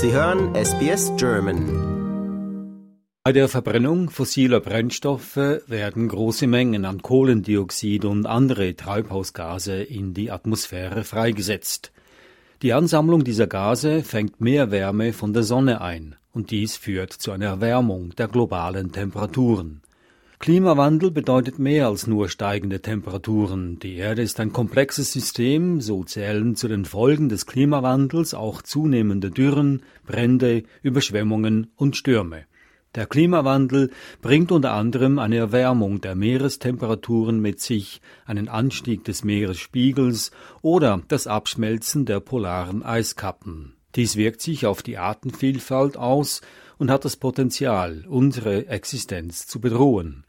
Sie hören SBS German. Bei der Verbrennung fossiler Brennstoffe werden große Mengen an Kohlendioxid und andere Treibhausgase in die Atmosphäre freigesetzt. Die Ansammlung dieser Gase fängt mehr Wärme von der Sonne ein, und dies führt zu einer Erwärmung der globalen Temperaturen. Klimawandel bedeutet mehr als nur steigende Temperaturen. Die Erde ist ein komplexes System, so zählen zu den Folgen des Klimawandels auch zunehmende Dürren, Brände, Überschwemmungen und Stürme. Der Klimawandel bringt unter anderem eine Erwärmung der Meerestemperaturen mit sich, einen Anstieg des Meeresspiegels oder das Abschmelzen der polaren Eiskappen. Dies wirkt sich auf die Artenvielfalt aus und hat das Potenzial, unsere Existenz zu bedrohen.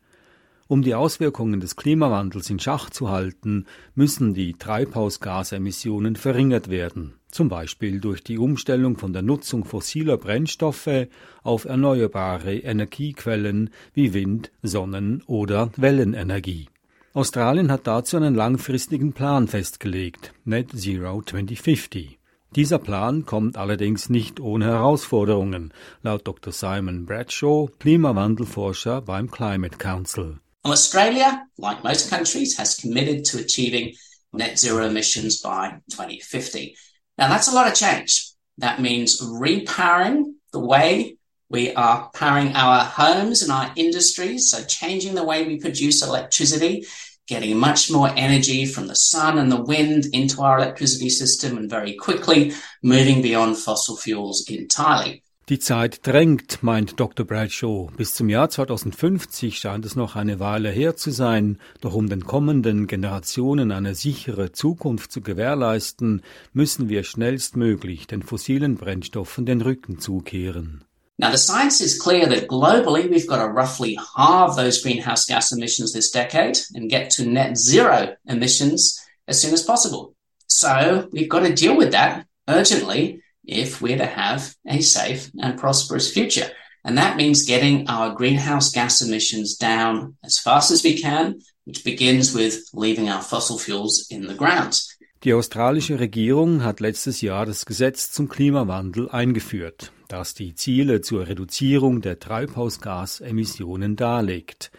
Um die Auswirkungen des Klimawandels in Schach zu halten, müssen die Treibhausgasemissionen verringert werden, zum Beispiel durch die Umstellung von der Nutzung fossiler Brennstoffe auf erneuerbare Energiequellen wie Wind, Sonnen- oder Wellenenergie. Australien hat dazu einen langfristigen Plan festgelegt, Net Zero 2050. Dieser Plan kommt allerdings nicht ohne Herausforderungen, laut Dr. Simon Bradshaw, Klimawandelforscher beim Climate Council. Australia, like most countries, has committed to achieving net zero emissions by 2050. Now, that's a lot of change. That means repowering the way we are powering our homes and our industries, so changing the way we produce electricity, getting much more energy from the sun and the wind into our electricity system, and very quickly moving beyond fossil fuels entirely. Die Zeit drängt, meint Dr. Bradshaw. Bis zum Jahr 2050 scheint es noch eine Weile her zu sein, doch um den kommenden Generationen eine sichere Zukunft zu gewährleisten, müssen wir schnellstmöglich den fossilen Brennstoffen den Rücken zukehren. Now, the science is clear that globally we've got to roughly halve those greenhouse gas emissions this decade and get to net zero emissions as soon as possible. So we've got to deal with that urgently if we're to have a safe and prosperous future. And that means getting our greenhouse gas emissions down as fast as we can, which begins with leaving our fossil fuels in the ground. Die australische Regierung hat letztes Jahr das Gesetz zum Klimawandel eingeführt, das die Ziele zur Reduzierung der Treibhausgasemissionen darlegt.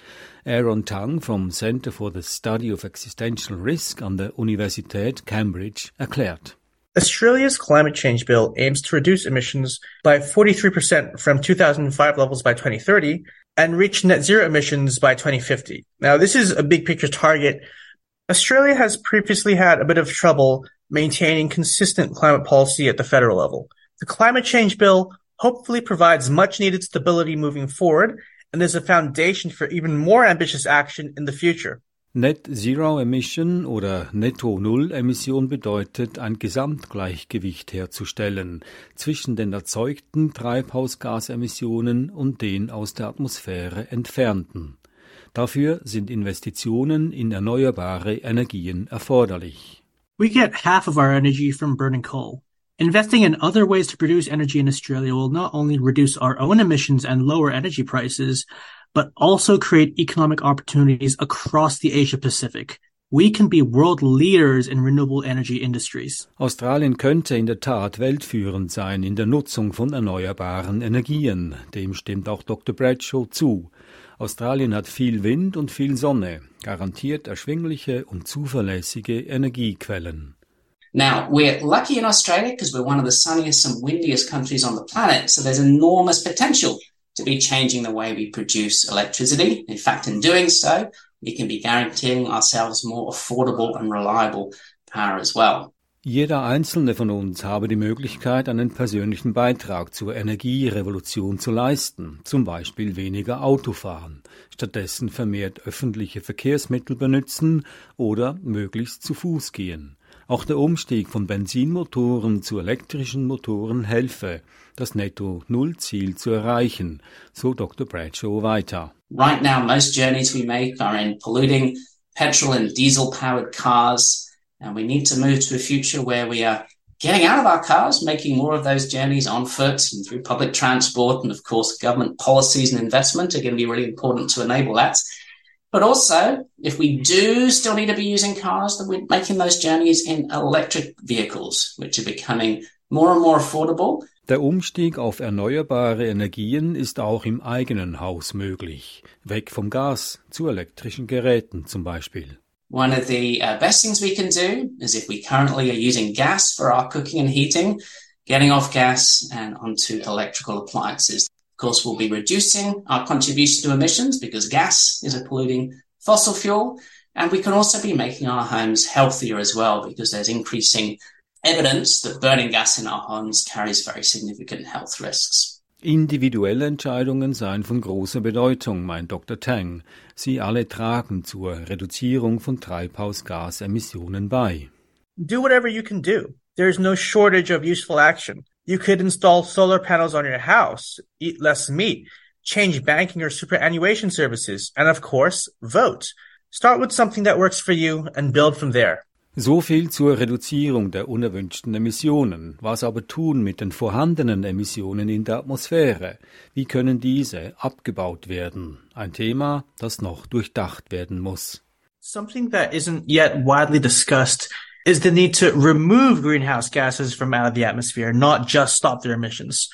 Aaron Tang vom Center for the Study of Existential Risk an der Universität Cambridge erklärt. Australia's climate change bill aims to reduce emissions by 43% from 2005 levels by 2030 and reach net zero emissions by 2050. Now, this is a big picture target. Australia has previously had a bit of trouble maintaining consistent climate policy at the federal level. The climate change bill hopefully provides much needed stability moving forward and is a foundation for even more ambitious action in the future. Net Zero Emission oder Netto Null Emission bedeutet, ein Gesamtgleichgewicht herzustellen zwischen den erzeugten Treibhausgasemissionen und den aus der Atmosphäre entfernten. Dafür sind Investitionen in erneuerbare Energien erforderlich. We get half of our energy from burning coal. Investing in other ways to produce energy in Australia will not only reduce our own emissions and lower energy prices, but also create economic opportunities across the Asia Pacific. We can be world leaders in renewable energy industries. Australien könnte in der Tat weltführend sein in der Nutzung von erneuerbaren Energien. Dem stimmt auch Dr. Bradshaw zu. Australien hat viel Wind und viel Sonne, garantiert erschwingliche und zuverlässige Energiequellen. Now, we're lucky in Australia because we're one of the sunniest and windiest countries on the planet, so there's enormous potential to be changing the way we produce electricity. In fact, in doing so, we can be guaranteeing ourselves more affordable and reliable power as well. Jeder einzelne von uns habe die Möglichkeit, einen persönlichen Beitrag zur Energierevolution zu leisten, zum Beispiel weniger Autofahren, stattdessen vermehrt öffentliche Verkehrsmittel benutzen oder möglichst zu Fuß gehen. Auch der Umstieg von Benzinmotoren zu elektrischen Motoren helfe, das Netto-Null-Ziel zu erreichen, so Dr. Bradshaw weiter. Right now, most journeys we make are in polluting petrol and diesel powered cars. And we need to move to a future where we are getting out of our cars, making more of those journeys on foot and through public transport. And of course, government policies and investment are going to be really important to enable that. But also, if we do still need to be using cars, then we're making those journeys in electric vehicles, which are becoming more and more affordable Der Umstieg auf erneuerbare Energien ist auch im eigenen Haus möglich. Weg vom Gas zu elektrischen Geräten zum Beispiel. One of the uh, best things we can do is if we currently are using gas for our cooking and heating, getting off gas and onto electrical appliances. Of course, we'll be reducing our contribution to emissions because gas is a polluting fossil fuel. And we can also be making our homes healthier as well because there's increasing evidence that burning gas in our homes carries very significant health risks. Individuelle Entscheidungen seien von großer Bedeutung, meint Dr. Tang. Sie alle tragen zur Reduzierung von Treibhausgasemissionen bei. Do whatever you can do. There is no shortage of useful action. You could install solar panels on your house, eat less meat, change banking or superannuation services, and of course, vote. Start with something that works for you and build from there. So viel zur Reduzierung der unerwünschten Emissionen. Was aber tun mit den vorhandenen Emissionen in der Atmosphäre? Wie können diese abgebaut werden? Ein Thema, das noch durchdacht werden muss. Something that isn't yet widely discussed is the need to remove greenhouse gases from out of the atmosphere, not just stop their emissions.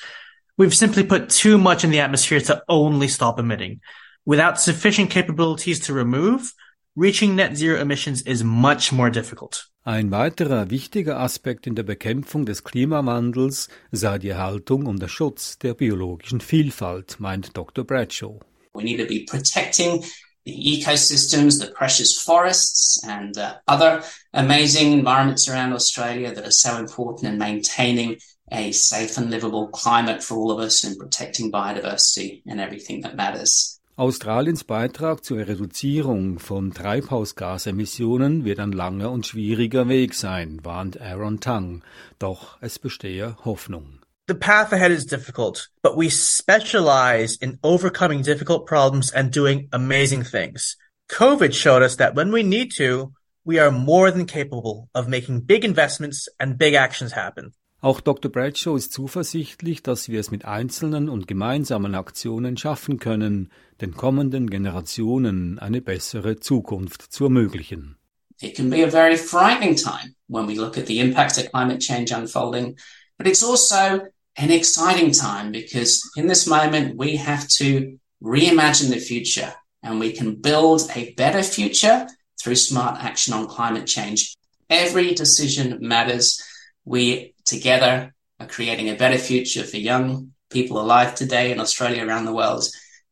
We've simply put too much in the atmosphere to only stop emitting. Without sufficient capabilities to remove, reaching net zero emissions is much more difficult. Ein weiterer wichtiger Aspekt in der Bekämpfung des Klimawandels sei die Erhaltung und der Schutz der biologischen Vielfalt, meint Dr. Bradshaw. We need to be protecting the ecosystems, the precious forests, and uh, other amazing environments around Australia that are so important in maintaining a safe and livable climate for all of us and protecting biodiversity and everything that matters. Australiens Beitrag zur Reduzierung von Treibhausgasemissionen wird ein langer und schwieriger Weg sein, warnt Aaron Tang. Doch es bestehe Hoffnung. The path ahead is difficult, but we specialize in overcoming difficult problems and doing amazing things. COVID showed us that when we need to, we are more than capable of making big investments and big actions happen. Auch Dr. Bradshaw ist zuversichtlich, dass wir es mit einzelnen und gemeinsamen Aktionen schaffen können, den kommenden Generationen eine bessere Zukunft zu ermöglichen. It can be a very frightening time when we look at the impacts of climate change unfolding, but it's also an exciting time because in this moment we have to reimagine the future and we can build a better future through smart action on climate change. Every decision matters. We together are creating a better future for young people alive today in Australia around the world,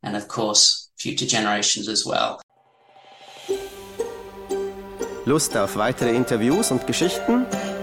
and of course, future generations as well. Lust auf weitere Interviews und Geschichten?